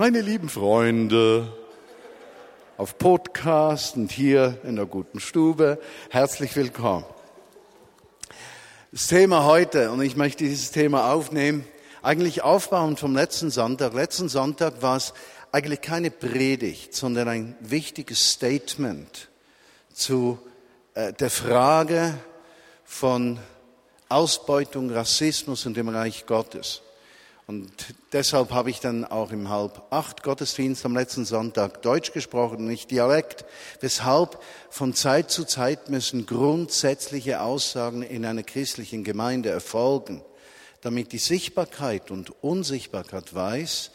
Meine lieben Freunde auf Podcast und hier in der guten Stube, herzlich willkommen. Das Thema heute, und ich möchte dieses Thema aufnehmen, eigentlich aufbauend vom letzten Sonntag. Letzten Sonntag war es eigentlich keine Predigt, sondern ein wichtiges Statement zu äh, der Frage von Ausbeutung, Rassismus und dem Reich Gottes. Und deshalb habe ich dann auch im halb acht Gottesdienst am letzten Sonntag Deutsch gesprochen, nicht Dialekt. Weshalb von Zeit zu Zeit müssen grundsätzliche Aussagen in einer christlichen Gemeinde erfolgen, damit die Sichtbarkeit und Unsichtbarkeit weiß,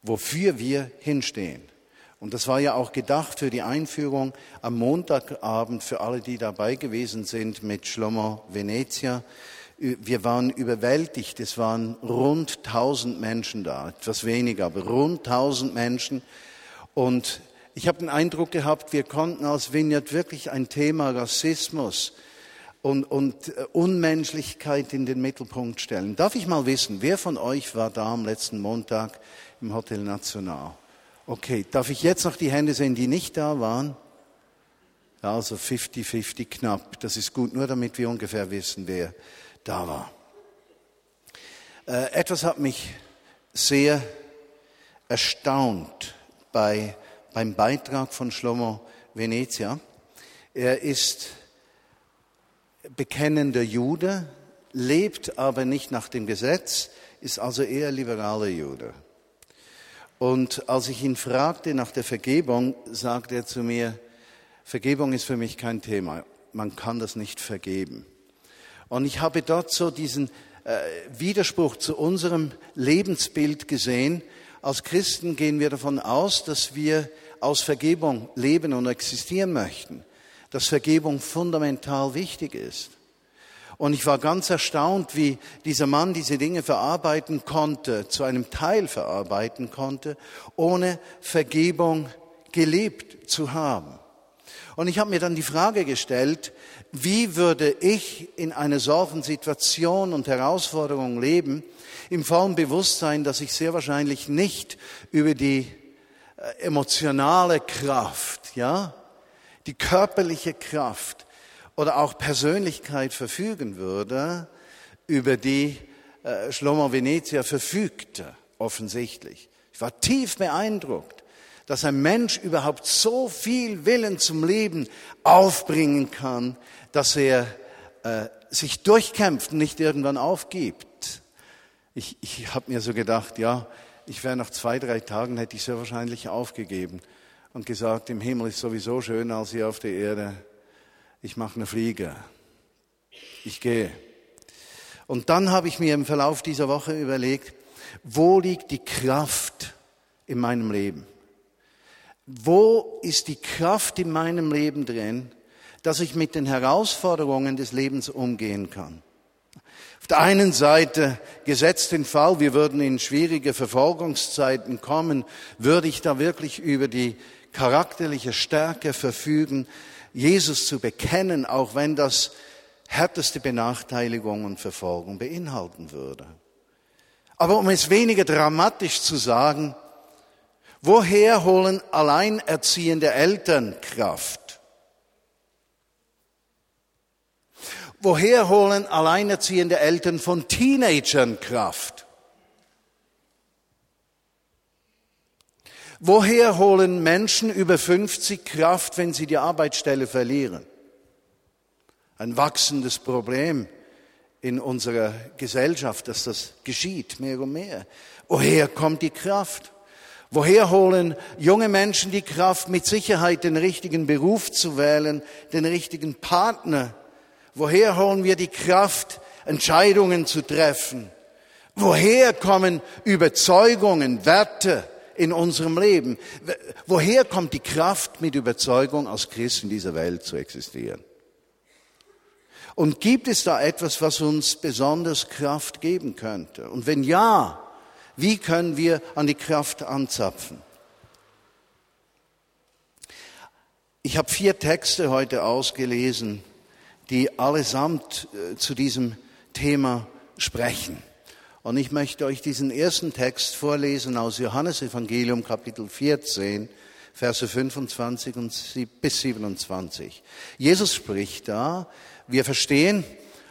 wofür wir hinstehen. Und das war ja auch gedacht für die Einführung am Montagabend für alle, die dabei gewesen sind mit Schlomo Venezia wir waren überwältigt. Es waren rund 1000 Menschen da, etwas weniger, aber rund 1000 Menschen. Und ich habe den Eindruck gehabt, wir konnten als Vineyard wirklich ein Thema Rassismus und, und äh, Unmenschlichkeit in den Mittelpunkt stellen. Darf ich mal wissen, wer von euch war da am letzten Montag im Hotel National? Okay, darf ich jetzt noch die Hände sehen, die nicht da waren? Also 50-50 knapp. Das ist gut, nur damit wir ungefähr wissen, wer da war. Äh, etwas hat mich sehr erstaunt bei, beim Beitrag von Shlomo Venezia. Er ist bekennender Jude, lebt aber nicht nach dem Gesetz, ist also eher liberaler Jude. Und als ich ihn fragte nach der Vergebung, sagte er zu mir, Vergebung ist für mich kein Thema. Man kann das nicht vergeben. Und ich habe dort so diesen äh, Widerspruch zu unserem Lebensbild gesehen. Als Christen gehen wir davon aus, dass wir aus Vergebung leben und existieren möchten, dass Vergebung fundamental wichtig ist. Und ich war ganz erstaunt, wie dieser Mann diese Dinge verarbeiten konnte, zu einem Teil verarbeiten konnte, ohne Vergebung gelebt zu haben. Und ich habe mir dann die Frage gestellt, wie würde ich in einer solchen Situation und Herausforderung leben, im vollen Bewusstsein, dass ich sehr wahrscheinlich nicht über die äh, emotionale Kraft, ja, die körperliche Kraft oder auch Persönlichkeit verfügen würde, über die äh, Schlomo Venezia verfügte, offensichtlich. Ich war tief beeindruckt, dass ein Mensch überhaupt so viel Willen zum Leben aufbringen kann, dass er äh, sich durchkämpft und nicht irgendwann aufgibt. Ich, ich habe mir so gedacht, ja, ich wäre nach zwei, drei Tagen, hätte ich sehr wahrscheinlich aufgegeben und gesagt, im Himmel ist sowieso schöner als hier auf der Erde. Ich mache eine Fliege. Ich gehe. Und dann habe ich mir im Verlauf dieser Woche überlegt, wo liegt die Kraft in meinem Leben? Wo ist die Kraft in meinem Leben drin, dass ich mit den Herausforderungen des Lebens umgehen kann. Auf der einen Seite, gesetzt den Fall, wir würden in schwierige Verfolgungszeiten kommen, würde ich da wirklich über die charakterliche Stärke verfügen, Jesus zu bekennen, auch wenn das härteste Benachteiligung und Verfolgung beinhalten würde. Aber um es weniger dramatisch zu sagen, woher holen alleinerziehende Eltern Kraft? Woher holen alleinerziehende Eltern von Teenagern Kraft? Woher holen Menschen über 50 Kraft, wenn sie die Arbeitsstelle verlieren? Ein wachsendes Problem in unserer Gesellschaft, dass das geschieht, mehr und mehr. Woher kommt die Kraft? Woher holen junge Menschen die Kraft, mit Sicherheit den richtigen Beruf zu wählen, den richtigen Partner Woher holen wir die Kraft, Entscheidungen zu treffen? Woher kommen Überzeugungen, Werte in unserem Leben? Woher kommt die Kraft, mit Überzeugung als Christ in dieser Welt zu existieren? Und gibt es da etwas, was uns besonders Kraft geben könnte? Und wenn ja, wie können wir an die Kraft anzapfen? Ich habe vier Texte heute ausgelesen, die allesamt äh, zu diesem Thema sprechen. Und ich möchte euch diesen ersten Text vorlesen aus Johannes Evangelium Kapitel 14, Verse 25 bis 27. Jesus spricht da, wir verstehen,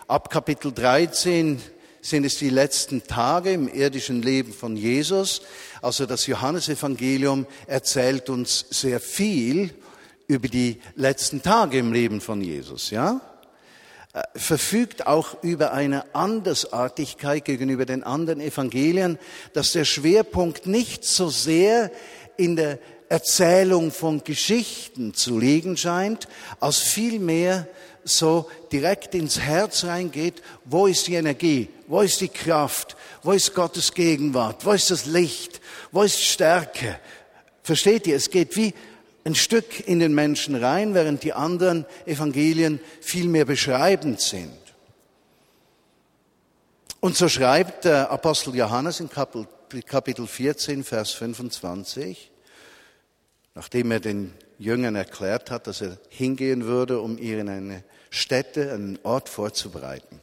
ab Kapitel 13 sind es die letzten Tage im irdischen Leben von Jesus. Also das Johannesevangelium erzählt uns sehr viel über die letzten Tage im Leben von Jesus, ja? Äh, verfügt auch über eine Andersartigkeit gegenüber den anderen Evangelien, dass der Schwerpunkt nicht so sehr in der Erzählung von Geschichten zu liegen scheint, als vielmehr so direkt ins Herz reingeht, wo ist die Energie, wo ist die Kraft, wo ist Gottes Gegenwart, wo ist das Licht, wo ist Stärke. Versteht ihr, es geht wie ein Stück in den Menschen rein, während die anderen Evangelien viel mehr beschreibend sind. Und so schreibt der Apostel Johannes in Kapitel 14, Vers 25, nachdem er den Jüngern erklärt hat, dass er hingehen würde, um ihnen eine Stätte, einen Ort vorzubereiten.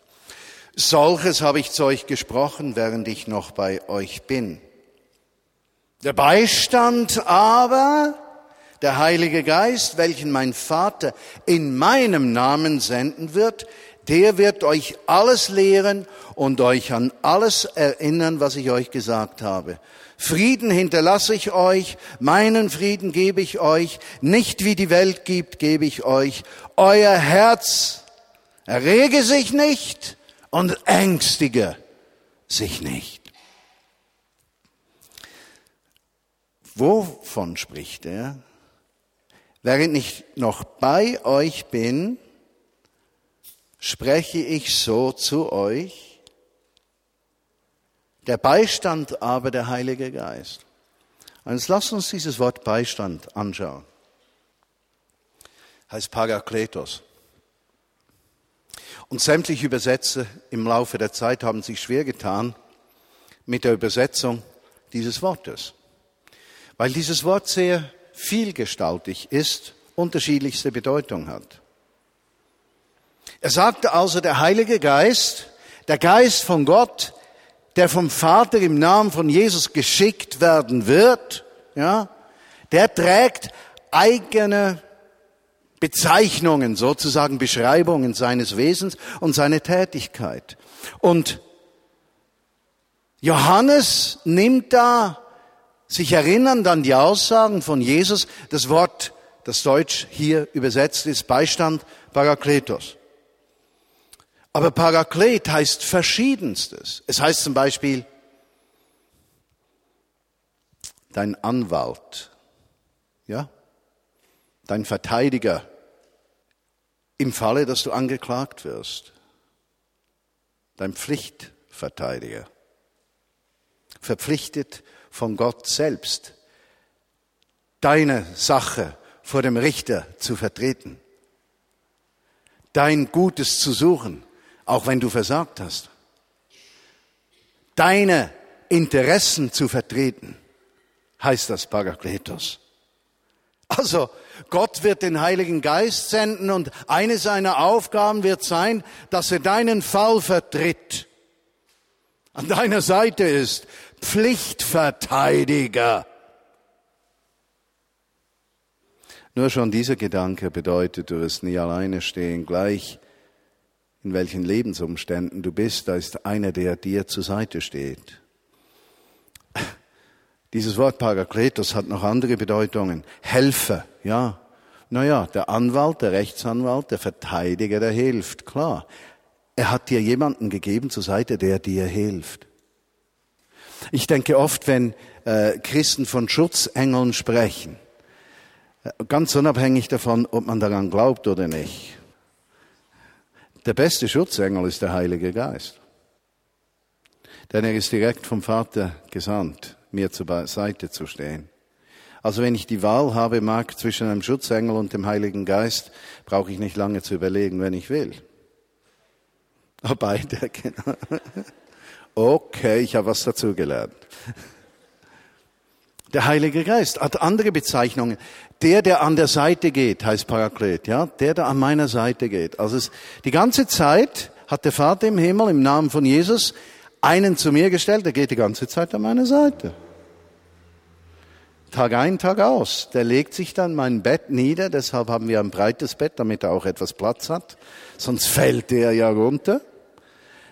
Solches habe ich zu euch gesprochen, während ich noch bei euch bin. Der Beistand aber, der Heilige Geist, welchen mein Vater in meinem Namen senden wird, der wird euch alles lehren und euch an alles erinnern, was ich euch gesagt habe. Frieden hinterlasse ich euch, meinen Frieden gebe ich euch, nicht wie die Welt gibt, gebe ich euch. Euer Herz errege sich nicht und ängstige sich nicht. Wovon spricht er? Während ich noch bei euch bin, spreche ich so zu euch. Der Beistand aber der Heilige Geist. Und jetzt lasst uns dieses Wort Beistand anschauen. Heißt Parakletos. Und sämtliche Übersetzer im Laufe der Zeit haben sich schwer getan mit der Übersetzung dieses Wortes. Weil dieses Wort sehr vielgestaltig ist, unterschiedlichste Bedeutung hat. Er sagte also, der Heilige Geist, der Geist von Gott, der vom Vater im Namen von Jesus geschickt werden wird, ja, der trägt eigene Bezeichnungen, sozusagen Beschreibungen seines Wesens und seine Tätigkeit. Und Johannes nimmt da sich erinnern an die Aussagen von Jesus, das Wort, das Deutsch hier übersetzt ist, Beistand, Parakletos. Aber Paraklet heißt verschiedenstes. Es heißt zum Beispiel dein Anwalt, ja, dein Verteidiger im Falle, dass du angeklagt wirst, dein Pflichtverteidiger, verpflichtet von Gott selbst, deine Sache vor dem Richter zu vertreten, dein Gutes zu suchen, auch wenn du versagt hast, deine Interessen zu vertreten, heißt das Parakletos. Also, Gott wird den Heiligen Geist senden und eine seiner Aufgaben wird sein, dass er deinen Fall vertritt, an deiner Seite ist, Pflichtverteidiger. Nur schon dieser Gedanke bedeutet, du wirst nie alleine stehen, gleich in welchen Lebensumständen du bist, da ist einer, der dir zur Seite steht. Dieses Wort Parakletos hat noch andere Bedeutungen. Helfer, ja. Naja, der Anwalt, der Rechtsanwalt, der Verteidiger, der hilft, klar. Er hat dir jemanden gegeben zur Seite, der dir hilft. Ich denke oft, wenn äh, Christen von Schutzengeln sprechen, äh, ganz unabhängig davon, ob man daran glaubt oder nicht, der beste Schutzengel ist der Heilige Geist. Denn er ist direkt vom Vater gesandt, mir zur Seite zu stehen. Also wenn ich die Wahl habe, mag zwischen einem Schutzengel und dem Heiligen Geist, brauche ich nicht lange zu überlegen, wenn ich will. Oh, beide, genau. Okay, ich habe was dazugelernt. Der Heilige Geist hat andere Bezeichnungen. Der, der an der Seite geht, heißt Paraklet, ja? Der, der an meiner Seite geht. Also es, die ganze Zeit hat der Vater im Himmel im Namen von Jesus einen zu mir gestellt, der geht die ganze Zeit an meine Seite. Tag ein, Tag aus. Der legt sich dann mein Bett nieder, deshalb haben wir ein breites Bett, damit er auch etwas Platz hat. Sonst fällt der ja runter.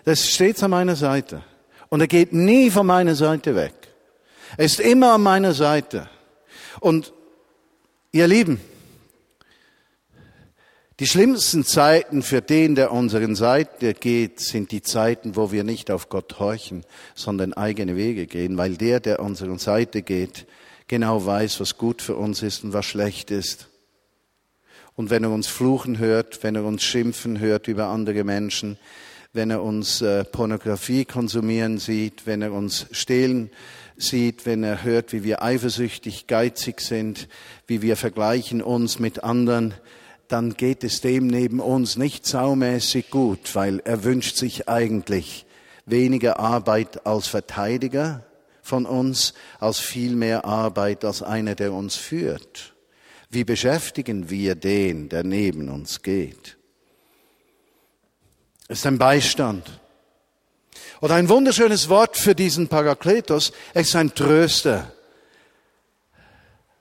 Das steht an meiner Seite. Und er geht nie von meiner Seite weg. Er ist immer an meiner Seite. Und ihr Lieben, die schlimmsten Zeiten für den, der unseren Seite geht, sind die Zeiten, wo wir nicht auf Gott horchen, sondern eigene Wege gehen, weil der, der unseren Seite geht, genau weiß, was gut für uns ist und was schlecht ist. Und wenn er uns fluchen hört, wenn er uns schimpfen hört über andere Menschen, wenn er uns äh, Pornografie konsumieren sieht, wenn er uns stehlen sieht, wenn er hört, wie wir eifersüchtig, geizig sind, wie wir vergleichen uns mit anderen, dann geht es dem neben uns nicht saumäßig gut, weil er wünscht sich eigentlich weniger Arbeit als Verteidiger, von uns als viel mehr Arbeit als einer, der uns führt. Wie beschäftigen wir den, der neben uns geht? Es ist ein Beistand. Oder ein wunderschönes Wort für diesen Parakletos. Er ist ein Tröster.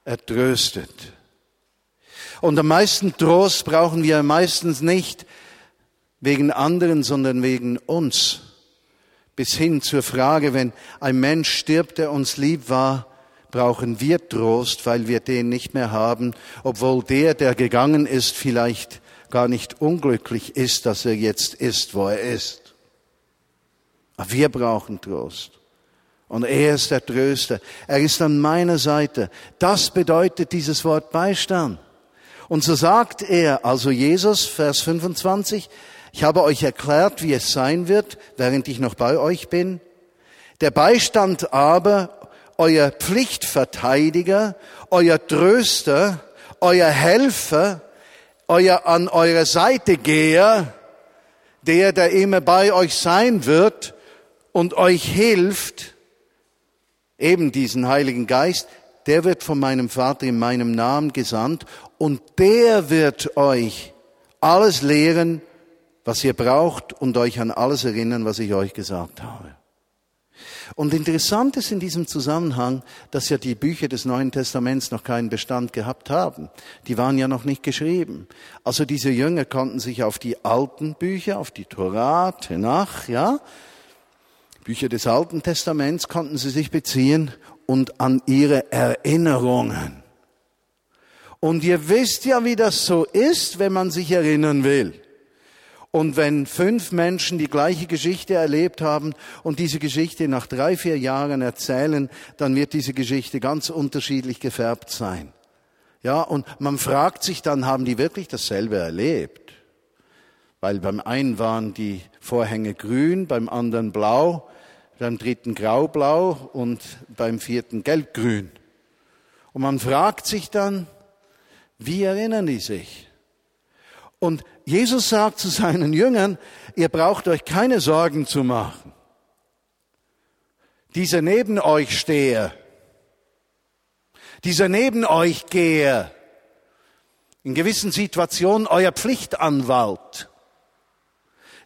Er tröstet. Und am meisten Trost brauchen wir meistens nicht wegen anderen, sondern wegen uns bis hin zur Frage, wenn ein Mensch stirbt, der uns lieb war, brauchen wir Trost, weil wir den nicht mehr haben, obwohl der, der gegangen ist, vielleicht gar nicht unglücklich ist, dass er jetzt ist, wo er ist. Wir brauchen Trost. Und er ist der Tröster. Er ist an meiner Seite. Das bedeutet dieses Wort Beistand. Und so sagt er, also Jesus, Vers 25, ich habe euch erklärt, wie es sein wird, während ich noch bei euch bin. Der Beistand aber, euer Pflichtverteidiger, euer Tröster, euer Helfer, euer an eurer Seite Geher, der, der immer bei euch sein wird und euch hilft, eben diesen Heiligen Geist, der wird von meinem Vater in meinem Namen gesandt und der wird euch alles lehren, was ihr braucht und euch an alles erinnern, was ich euch gesagt habe. Und interessant ist in diesem Zusammenhang, dass ja die Bücher des Neuen Testaments noch keinen Bestand gehabt haben. Die waren ja noch nicht geschrieben. Also diese Jünger konnten sich auf die alten Bücher, auf die Torah, Tenach, ja, Bücher des Alten Testaments konnten sie sich beziehen und an ihre Erinnerungen. Und ihr wisst ja, wie das so ist, wenn man sich erinnern will. Und wenn fünf Menschen die gleiche Geschichte erlebt haben und diese Geschichte nach drei, vier Jahren erzählen, dann wird diese Geschichte ganz unterschiedlich gefärbt sein. Ja, und man fragt sich dann, haben die wirklich dasselbe erlebt? Weil beim einen waren die Vorhänge grün, beim anderen blau, beim dritten graublau und beim vierten gelbgrün. Und man fragt sich dann, wie erinnern die sich? Und Jesus sagt zu seinen Jüngern, ihr braucht euch keine Sorgen zu machen. Dieser neben euch stehe, dieser neben euch gehe, in gewissen Situationen euer Pflichtanwalt,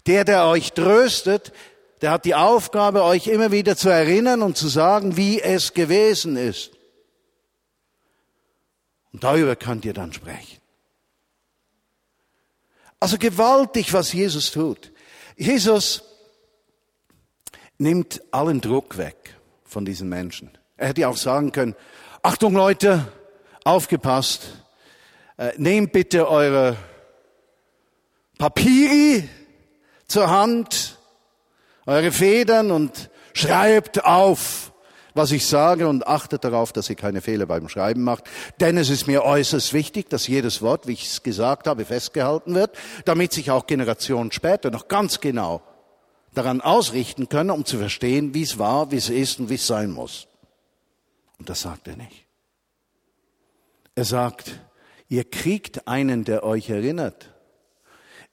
der, der euch tröstet, der hat die Aufgabe, euch immer wieder zu erinnern und zu sagen, wie es gewesen ist. Und darüber könnt ihr dann sprechen. Also gewaltig, was Jesus tut. Jesus nimmt allen Druck weg von diesen Menschen. Er hätte auch sagen können, Achtung Leute, aufgepasst, äh, nehmt bitte eure Papiere zur Hand, eure Federn und schreibt auf, was ich sage und achtet darauf, dass ihr keine Fehler beim Schreiben macht. Denn es ist mir äußerst wichtig, dass jedes Wort, wie ich es gesagt habe, festgehalten wird, damit sich auch Generationen später noch ganz genau daran ausrichten können, um zu verstehen, wie es war, wie es ist und wie es sein muss. Und das sagt er nicht. Er sagt, ihr kriegt einen, der euch erinnert.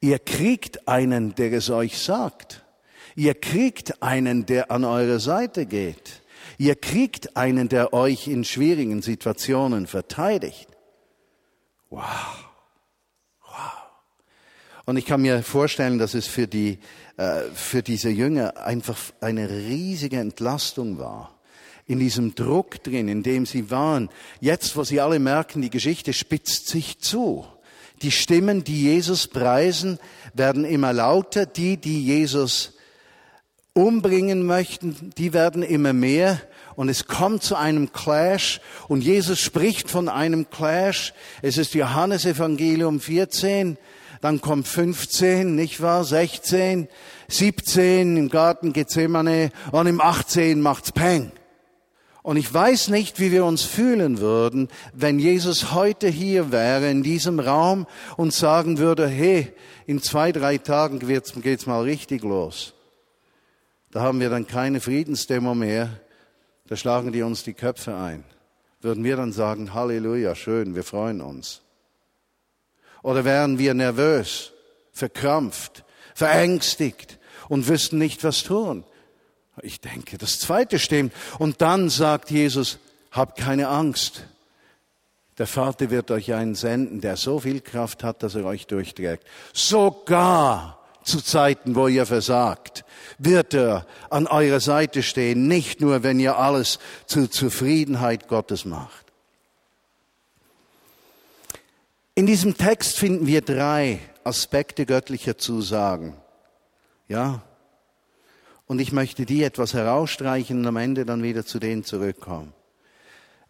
Ihr kriegt einen, der es euch sagt. Ihr kriegt einen, der an eure Seite geht. Ihr kriegt einen, der euch in schwierigen Situationen verteidigt. Wow. Wow. Und ich kann mir vorstellen, dass es für, die, äh, für diese Jünger einfach eine riesige Entlastung war. In diesem Druck drin, in dem sie waren. Jetzt, wo sie alle merken, die Geschichte spitzt sich zu. Die Stimmen, die Jesus preisen, werden immer lauter. Die, die Jesus umbringen möchten, die werden immer mehr. Und es kommt zu einem Clash. Und Jesus spricht von einem Clash. Es ist Johannes Evangelium 14. Dann kommt 15, nicht wahr? 16, 17 im Garten Gethsemane und im 18 macht's Peng. Und ich weiß nicht, wie wir uns fühlen würden, wenn Jesus heute hier wäre in diesem Raum und sagen würde, hey, in zwei, drei Tagen geht's mal richtig los. Da haben wir dann keine Friedensdemo mehr, da schlagen die uns die Köpfe ein. Würden wir dann sagen, Halleluja, schön, wir freuen uns. Oder wären wir nervös, verkrampft, verängstigt und wüssten nicht, was tun? Ich denke, das zweite stimmt. Und dann sagt Jesus, habt keine Angst. Der Vater wird euch einen senden, der so viel Kraft hat, dass er euch durchträgt. Sogar zu Zeiten, wo ihr versagt, wird er an eurer Seite stehen, nicht nur, wenn ihr alles zur Zufriedenheit Gottes macht. In diesem Text finden wir drei Aspekte göttlicher Zusagen. Ja? Und ich möchte die etwas herausstreichen und am Ende dann wieder zu denen zurückkommen.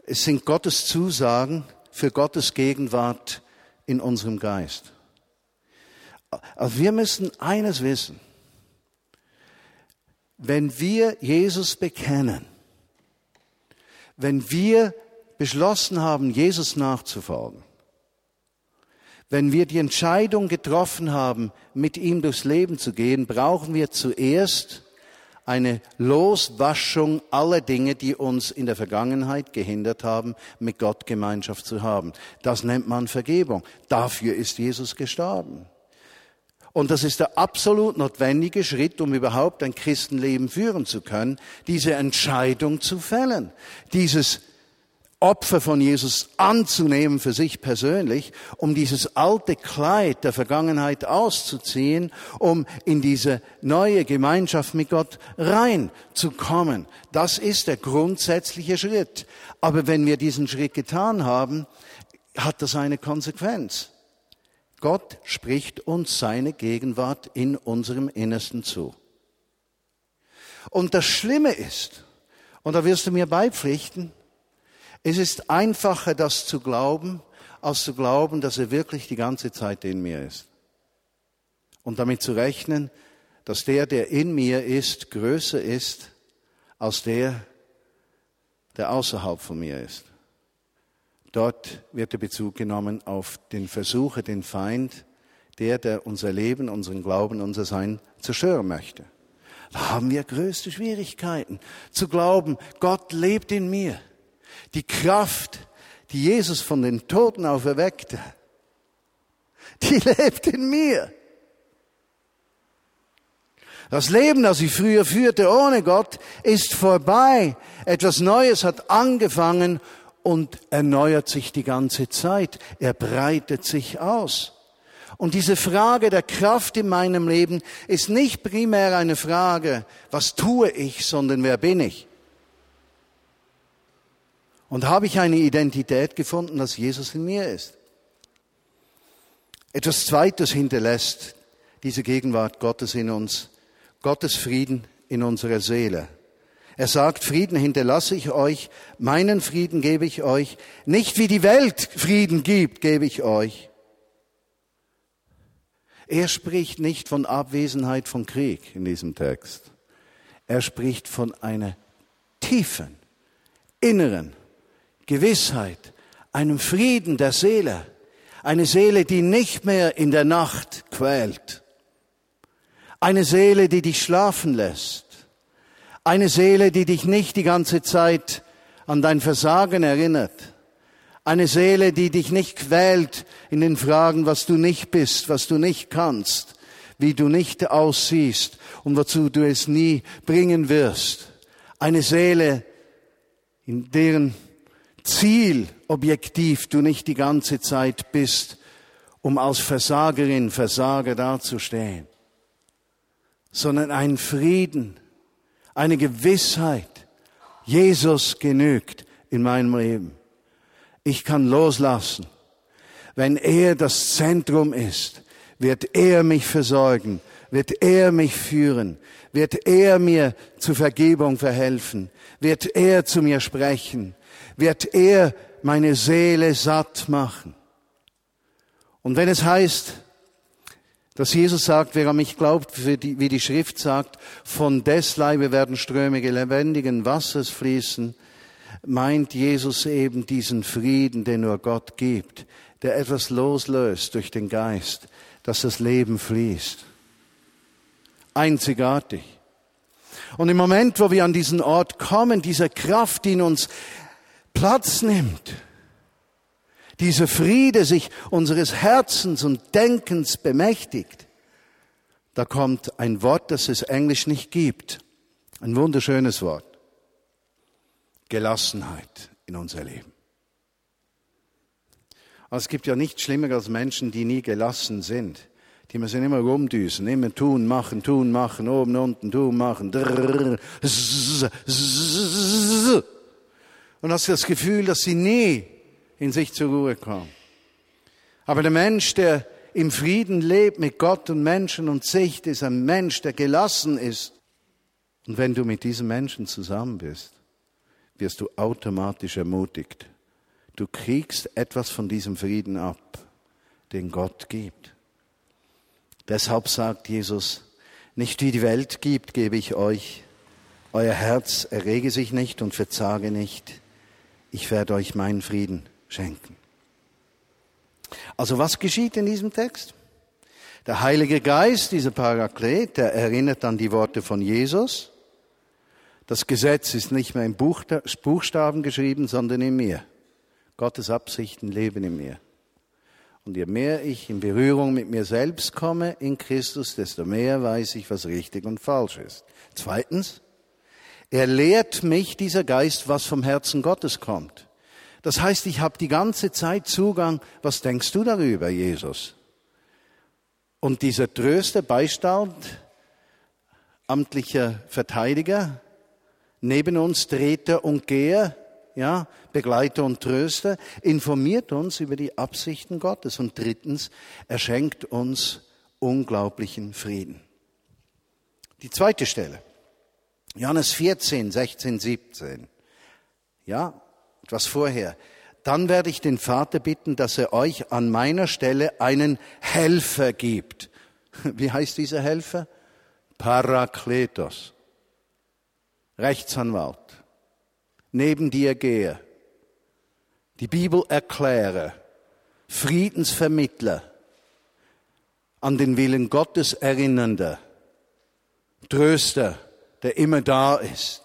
Es sind Gottes Zusagen für Gottes Gegenwart in unserem Geist. Also wir müssen eines wissen. Wenn wir Jesus bekennen, wenn wir beschlossen haben, Jesus nachzufolgen, wenn wir die Entscheidung getroffen haben, mit ihm durchs Leben zu gehen, brauchen wir zuerst eine Loswaschung aller Dinge, die uns in der Vergangenheit gehindert haben, mit Gott Gemeinschaft zu haben. Das nennt man Vergebung. Dafür ist Jesus gestorben. Und das ist der absolut notwendige Schritt, um überhaupt ein Christenleben führen zu können, diese Entscheidung zu fällen, dieses Opfer von Jesus anzunehmen für sich persönlich, um dieses alte Kleid der Vergangenheit auszuziehen, um in diese neue Gemeinschaft mit Gott reinzukommen. Das ist der grundsätzliche Schritt. Aber wenn wir diesen Schritt getan haben, hat das eine Konsequenz. Gott spricht uns seine Gegenwart in unserem Innersten zu. Und das Schlimme ist, und da wirst du mir beipflichten, es ist einfacher, das zu glauben, als zu glauben, dass er wirklich die ganze Zeit in mir ist. Und damit zu rechnen, dass der, der in mir ist, größer ist als der, der außerhalb von mir ist. Dort wird der Bezug genommen auf den Versucher, den Feind, der, der unser Leben, unseren Glauben, unser Sein zerstören möchte. Da haben wir größte Schwierigkeiten zu glauben, Gott lebt in mir. Die Kraft, die Jesus von den Toten auferweckte, die lebt in mir. Das Leben, das ich früher führte ohne Gott, ist vorbei. Etwas Neues hat angefangen und erneuert sich die ganze Zeit. Er breitet sich aus. Und diese Frage der Kraft in meinem Leben ist nicht primär eine Frage, was tue ich, sondern wer bin ich? Und habe ich eine Identität gefunden, dass Jesus in mir ist? Etwas Zweites hinterlässt diese Gegenwart Gottes in uns. Gottes Frieden in unserer Seele. Er sagt, Frieden hinterlasse ich euch, meinen Frieden gebe ich euch, nicht wie die Welt Frieden gibt, gebe ich euch. Er spricht nicht von Abwesenheit von Krieg in diesem Text. Er spricht von einer tiefen, inneren Gewissheit, einem Frieden der Seele, eine Seele, die nicht mehr in der Nacht quält, eine Seele, die dich schlafen lässt, eine Seele, die dich nicht die ganze Zeit an dein Versagen erinnert, eine Seele, die dich nicht quält in den Fragen, was du nicht bist, was du nicht kannst, wie du nicht aussiehst und wozu du es nie bringen wirst. Eine Seele, in deren Ziel objektiv du nicht die ganze Zeit bist um als Versagerin, Versager dazustehen, sondern einen Frieden, eine Gewissheit. Jesus genügt in meinem Leben. Ich kann loslassen. Wenn er das Zentrum ist, wird er mich versorgen, wird er mich führen, wird er mir zur Vergebung verhelfen, wird er zu mir sprechen, wird er meine Seele satt machen. Und wenn es heißt, dass Jesus sagt, wer an mich glaubt, wie die, Schrift sagt, von des Leibe werden Ströme lebendigen Wassers fließen, meint Jesus eben diesen Frieden, den nur Gott gibt, der etwas loslöst durch den Geist, dass das Leben fließt. Einzigartig. Und im Moment, wo wir an diesen Ort kommen, diese Kraft, die in uns Platz nimmt, dieser Friede sich unseres Herzens und Denkens bemächtigt, da kommt ein Wort, das es Englisch nicht gibt. Ein wunderschönes Wort. Gelassenheit in unser Leben. Also es gibt ja nichts schlimmer als Menschen, die nie gelassen sind. Die müssen immer rumdüsen, immer tun, machen, tun, machen, oben, unten, tun, machen. Und hast das Gefühl, dass sie nie in sich zur Ruhe kommen. Aber der Mensch, der im Frieden lebt mit Gott und Menschen und Sicht, ist ein Mensch, der gelassen ist. Und wenn du mit diesem Menschen zusammen bist, wirst du automatisch ermutigt. Du kriegst etwas von diesem Frieden ab, den Gott gibt. Deshalb sagt Jesus, nicht wie die Welt gibt, gebe ich euch. Euer Herz errege sich nicht und verzage nicht. Ich werde euch meinen Frieden schenken. Also was geschieht in diesem Text? Der Heilige Geist, dieser Paraklet, der erinnert an die Worte von Jesus. Das Gesetz ist nicht mehr in Buchstaben geschrieben, sondern in mir. Gottes Absichten leben in mir. Und je mehr ich in Berührung mit mir selbst komme in Christus, desto mehr weiß ich, was richtig und falsch ist. Zweitens, er lehrt mich, dieser Geist, was vom Herzen Gottes kommt. Das heißt, ich habe die ganze Zeit Zugang. Was denkst du darüber, Jesus? Und dieser Tröster, Beistand, amtlicher Verteidiger, neben uns Treter und Geher, ja, Begleiter und Tröster, informiert uns über die Absichten Gottes. Und drittens, er schenkt uns unglaublichen Frieden. Die zweite Stelle. Johannes 14, 16, 17. Ja, etwas vorher. Dann werde ich den Vater bitten, dass er euch an meiner Stelle einen Helfer gibt. Wie heißt dieser Helfer? Parakletos. Rechtsanwalt. Neben dir gehe. Die Bibel erkläre. Friedensvermittler. An den Willen Gottes erinnernder. Tröster, der immer da ist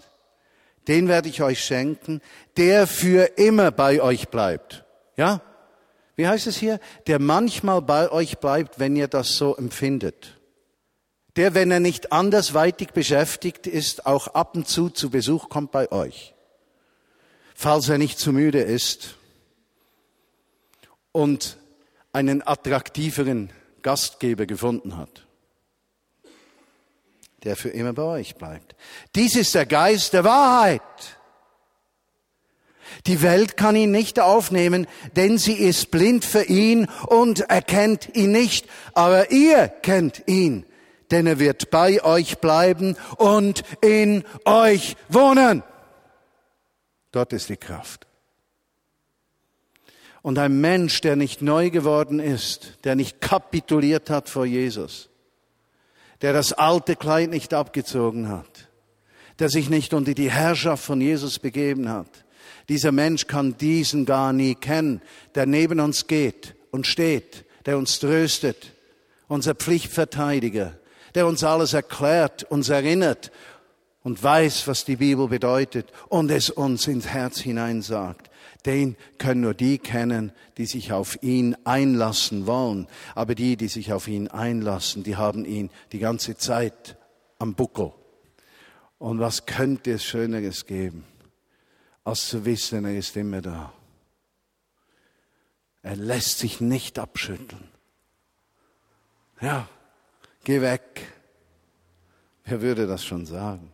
den werde ich euch schenken, der für immer bei euch bleibt. Ja? Wie heißt es hier? Der manchmal bei euch bleibt, wenn ihr das so empfindet. Der, wenn er nicht andersweitig beschäftigt ist, auch ab und zu zu Besuch kommt bei euch. Falls er nicht zu müde ist und einen attraktiveren Gastgeber gefunden hat der für immer bei euch bleibt. Dies ist der Geist der Wahrheit. Die Welt kann ihn nicht aufnehmen, denn sie ist blind für ihn und erkennt ihn nicht. Aber ihr kennt ihn, denn er wird bei euch bleiben und in euch wohnen. Dort ist die Kraft. Und ein Mensch, der nicht neu geworden ist, der nicht kapituliert hat vor Jesus, der das alte Kleid nicht abgezogen hat, der sich nicht unter die Herrschaft von Jesus begeben hat. Dieser Mensch kann diesen gar nie kennen, der neben uns geht und steht, der uns tröstet, unser Pflichtverteidiger, der uns alles erklärt, uns erinnert und weiß, was die Bibel bedeutet und es uns ins Herz hinein sagt den können nur die kennen, die sich auf ihn einlassen wollen. Aber die, die sich auf ihn einlassen, die haben ihn die ganze Zeit am Buckel. Und was könnte es Schöneres geben, als zu wissen, er ist immer da. Er lässt sich nicht abschütteln. Ja, geh weg. Wer würde das schon sagen?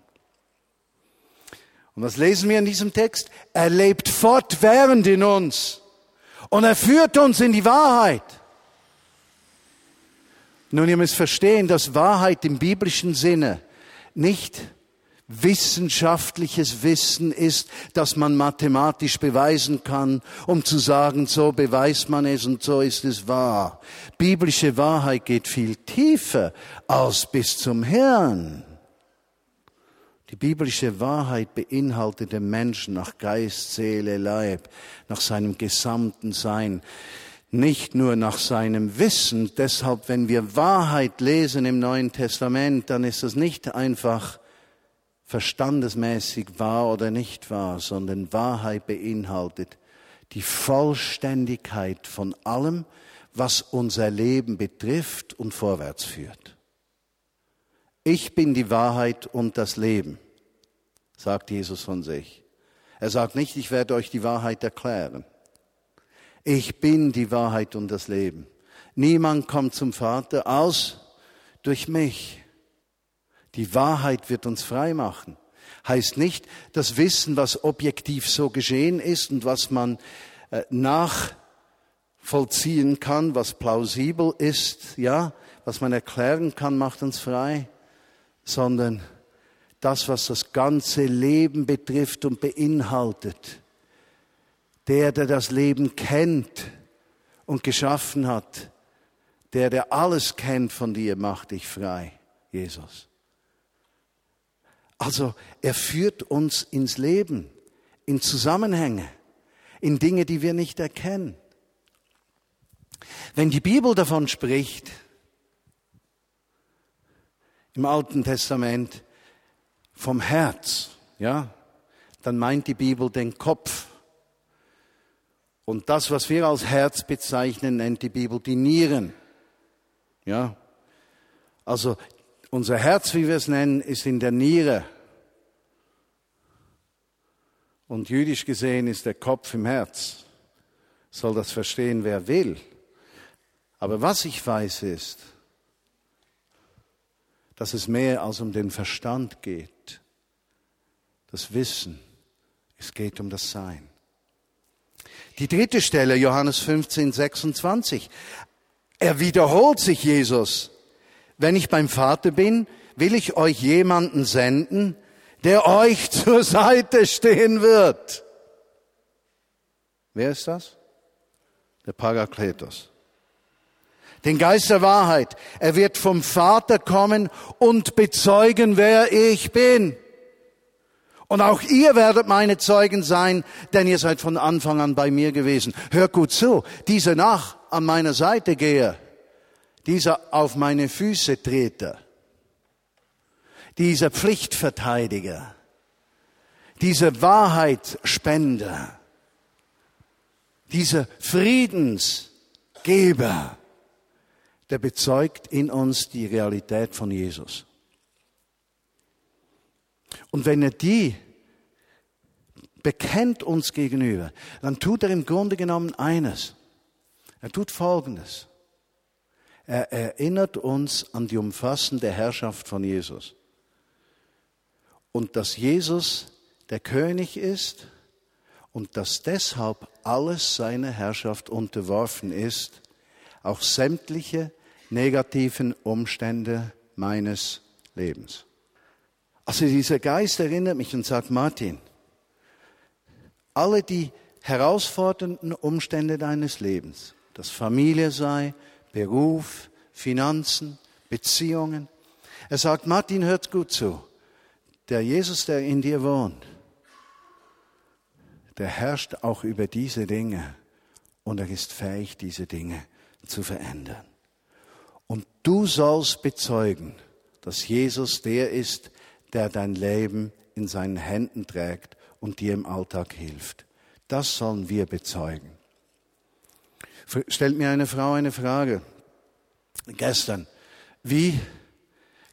Und was lesen wir in diesem Text? Er lebt fortwährend in uns und er führt uns in die Wahrheit. Nun, ihr müsst verstehen, dass Wahrheit im biblischen Sinne nicht wissenschaftliches Wissen ist, das man mathematisch beweisen kann, um zu sagen, so beweist man es und so ist es wahr. Biblische Wahrheit geht viel tiefer aus bis zum Hirn. Die biblische Wahrheit beinhaltet den Menschen nach Geist, Seele, Leib, nach seinem gesamten Sein, nicht nur nach seinem Wissen. Deshalb, wenn wir Wahrheit lesen im Neuen Testament, dann ist das nicht einfach verstandesmäßig wahr oder nicht wahr, sondern Wahrheit beinhaltet die Vollständigkeit von allem, was unser Leben betrifft und vorwärts führt. Ich bin die Wahrheit und das Leben, sagt Jesus von sich. Er sagt nicht, ich werde euch die Wahrheit erklären. Ich bin die Wahrheit und das Leben. Niemand kommt zum Vater aus durch mich. Die Wahrheit wird uns frei machen. Heißt nicht, das Wissen, was objektiv so geschehen ist und was man äh, nachvollziehen kann, was plausibel ist, ja, was man erklären kann, macht uns frei, sondern das, was das ganze Leben betrifft und beinhaltet. Der, der das Leben kennt und geschaffen hat, der, der alles kennt von dir, macht dich frei, Jesus. Also er führt uns ins Leben, in Zusammenhänge, in Dinge, die wir nicht erkennen. Wenn die Bibel davon spricht, im Alten Testament, vom Herz, ja, dann meint die Bibel den Kopf. Und das, was wir als Herz bezeichnen, nennt die Bibel die Nieren. Ja. Also, unser Herz, wie wir es nennen, ist in der Niere. Und jüdisch gesehen ist der Kopf im Herz. Soll das verstehen, wer will. Aber was ich weiß ist, dass es mehr als um den Verstand geht. Das Wissen. Es geht um das Sein. Die dritte Stelle, Johannes 15, 26. Er wiederholt sich Jesus. Wenn ich beim Vater bin, will ich euch jemanden senden, der euch zur Seite stehen wird. Wer ist das? Der Parakletos. Den Geist der Wahrheit. Er wird vom Vater kommen und bezeugen, wer ich bin. Und auch ihr werdet meine Zeugen sein, denn ihr seid von Anfang an bei mir gewesen. Hört gut zu, dieser nach an meiner Seite gehe, dieser auf meine Füße trete, dieser Pflichtverteidiger, dieser Wahrheitsspender, dieser Friedensgeber, der bezeugt in uns die Realität von Jesus. Und wenn er die bekennt uns gegenüber, dann tut er im Grunde genommen eines. Er tut Folgendes. Er erinnert uns an die umfassende Herrschaft von Jesus und dass Jesus der König ist und dass deshalb alles seiner Herrschaft unterworfen ist, auch sämtliche negativen Umstände meines Lebens. Also dieser Geist erinnert mich und sagt, Martin, alle die herausfordernden Umstände deines Lebens, das Familie sei, Beruf, Finanzen, Beziehungen. Er sagt, Martin, hört gut zu der Jesus, der in dir wohnt, der herrscht auch über diese Dinge und er ist fähig, diese Dinge zu verändern. Du sollst bezeugen, dass Jesus der ist, der dein Leben in seinen Händen trägt und dir im Alltag hilft. Das sollen wir bezeugen. Stellt mir eine Frau eine Frage gestern. Wie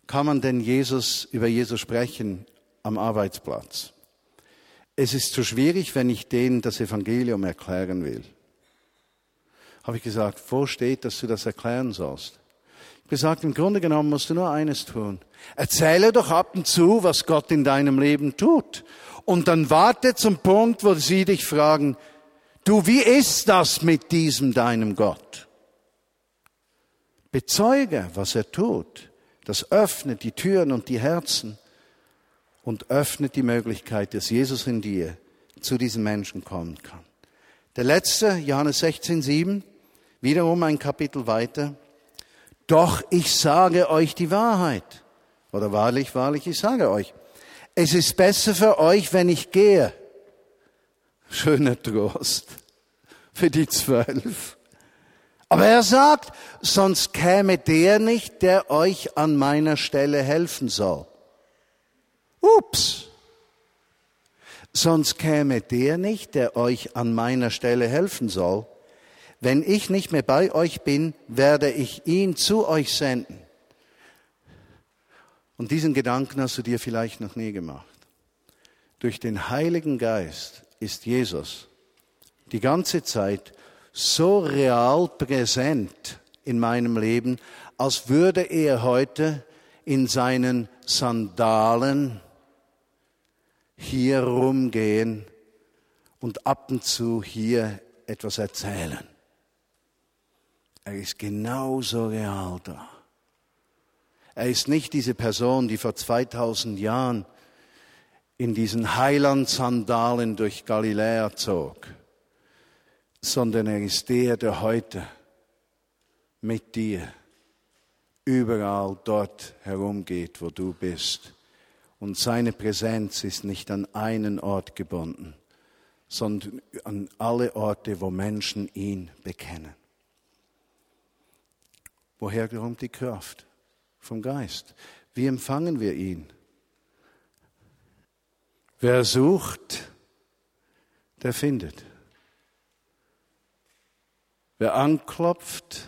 kann man denn Jesus, über Jesus sprechen am Arbeitsplatz? Es ist zu schwierig, wenn ich denen das Evangelium erklären will. Habe ich gesagt, wo steht, dass du das erklären sollst? Gesagt, im Grunde genommen musst du nur eines tun. Erzähle doch ab und zu, was Gott in deinem Leben tut. Und dann warte zum Punkt, wo sie dich fragen, du, wie ist das mit diesem deinem Gott? Bezeuge, was er tut. Das öffnet die Türen und die Herzen und öffnet die Möglichkeit, dass Jesus in dir zu diesen Menschen kommen kann. Der letzte, Johannes 16, 7, wiederum ein Kapitel weiter. Doch ich sage euch die Wahrheit. Oder wahrlich, wahrlich, ich sage euch. Es ist besser für euch, wenn ich gehe. Schöner Trost für die zwölf. Aber er sagt, sonst käme der nicht, der euch an meiner Stelle helfen soll. Ups. Sonst käme der nicht, der euch an meiner Stelle helfen soll. Wenn ich nicht mehr bei euch bin, werde ich ihn zu euch senden. Und diesen Gedanken hast du dir vielleicht noch nie gemacht. Durch den Heiligen Geist ist Jesus die ganze Zeit so real präsent in meinem Leben, als würde er heute in seinen Sandalen hier rumgehen und ab und zu hier etwas erzählen. Er ist genauso real da. Er ist nicht diese Person, die vor 2000 Jahren in diesen Heiland-Sandalen durch Galiläa zog sondern er ist der, der heute mit dir überall dort herumgeht, wo du bist. Und seine Präsenz ist nicht an einen Ort gebunden, sondern an alle Orte, wo Menschen ihn bekennen. Woher kommt die Kraft? Vom Geist. Wie empfangen wir ihn? Wer sucht, der findet. Wer anklopft,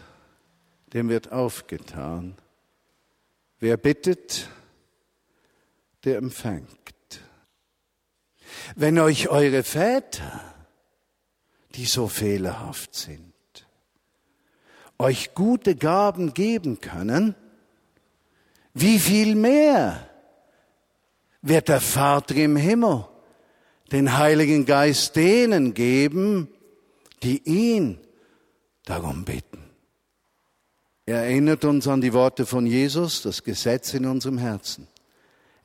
dem wird aufgetan. Wer bittet, der empfängt. Wenn euch eure Väter, die so fehlerhaft sind, euch gute Gaben geben können, wie viel mehr wird der Vater im Himmel den Heiligen Geist denen geben, die ihn darum bitten. Er erinnert uns an die Worte von Jesus, das Gesetz in unserem Herzen.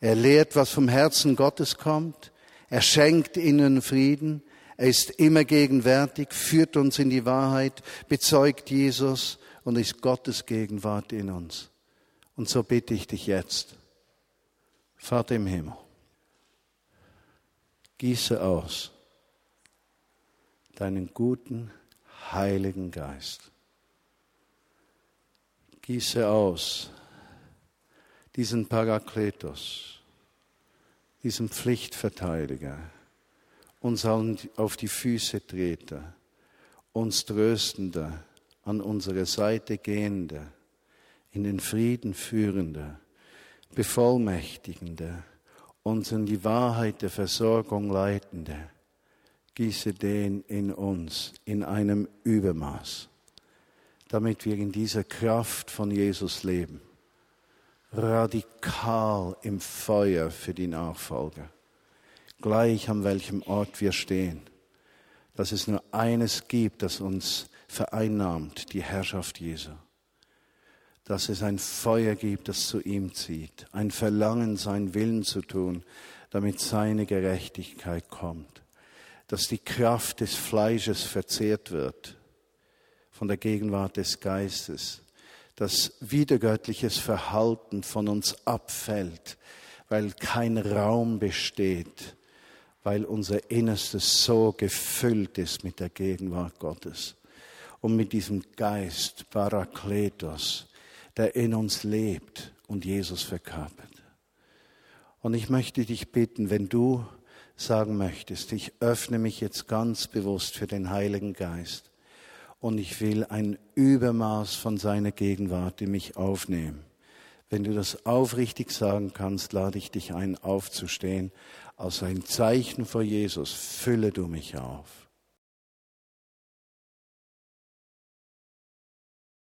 Er lehrt, was vom Herzen Gottes kommt. Er schenkt ihnen Frieden. Er ist immer gegenwärtig, führt uns in die Wahrheit, bezeugt Jesus und ist Gottes Gegenwart in uns. Und so bitte ich dich jetzt, Vater im Himmel, gieße aus deinen guten, Heiligen Geist. Gieße aus diesen Parakletos, diesen Pflichtverteidiger, uns auf die Füße trete, uns tröstender, an unsere Seite gehender, in den Frieden führender, bevollmächtigender, uns in die Wahrheit der Versorgung leitender gieße den in uns in einem Übermaß, damit wir in dieser Kraft von Jesus leben, radikal im Feuer für die Nachfolger, gleich an welchem Ort wir stehen, dass es nur eines gibt, das uns vereinnahmt, die Herrschaft Jesu. Dass es ein Feuer gibt, das zu ihm zieht, ein Verlangen, seinen Willen zu tun, damit seine Gerechtigkeit kommt. Dass die Kraft des Fleisches verzehrt wird von der Gegenwart des Geistes, dass wiedergöttliches Verhalten von uns abfällt, weil kein Raum besteht, weil unser Innerstes so gefüllt ist mit der Gegenwart Gottes und mit diesem Geist Parakletos, der in uns lebt und Jesus verkörpert. Und ich möchte dich bitten, wenn du sagen möchtest, ich öffne mich jetzt ganz bewusst für den Heiligen Geist und ich will ein Übermaß von seiner Gegenwart in mich aufnehmen. Wenn du das aufrichtig sagen kannst, lade ich dich ein, aufzustehen. Als ein Zeichen vor Jesus, fülle du mich auf.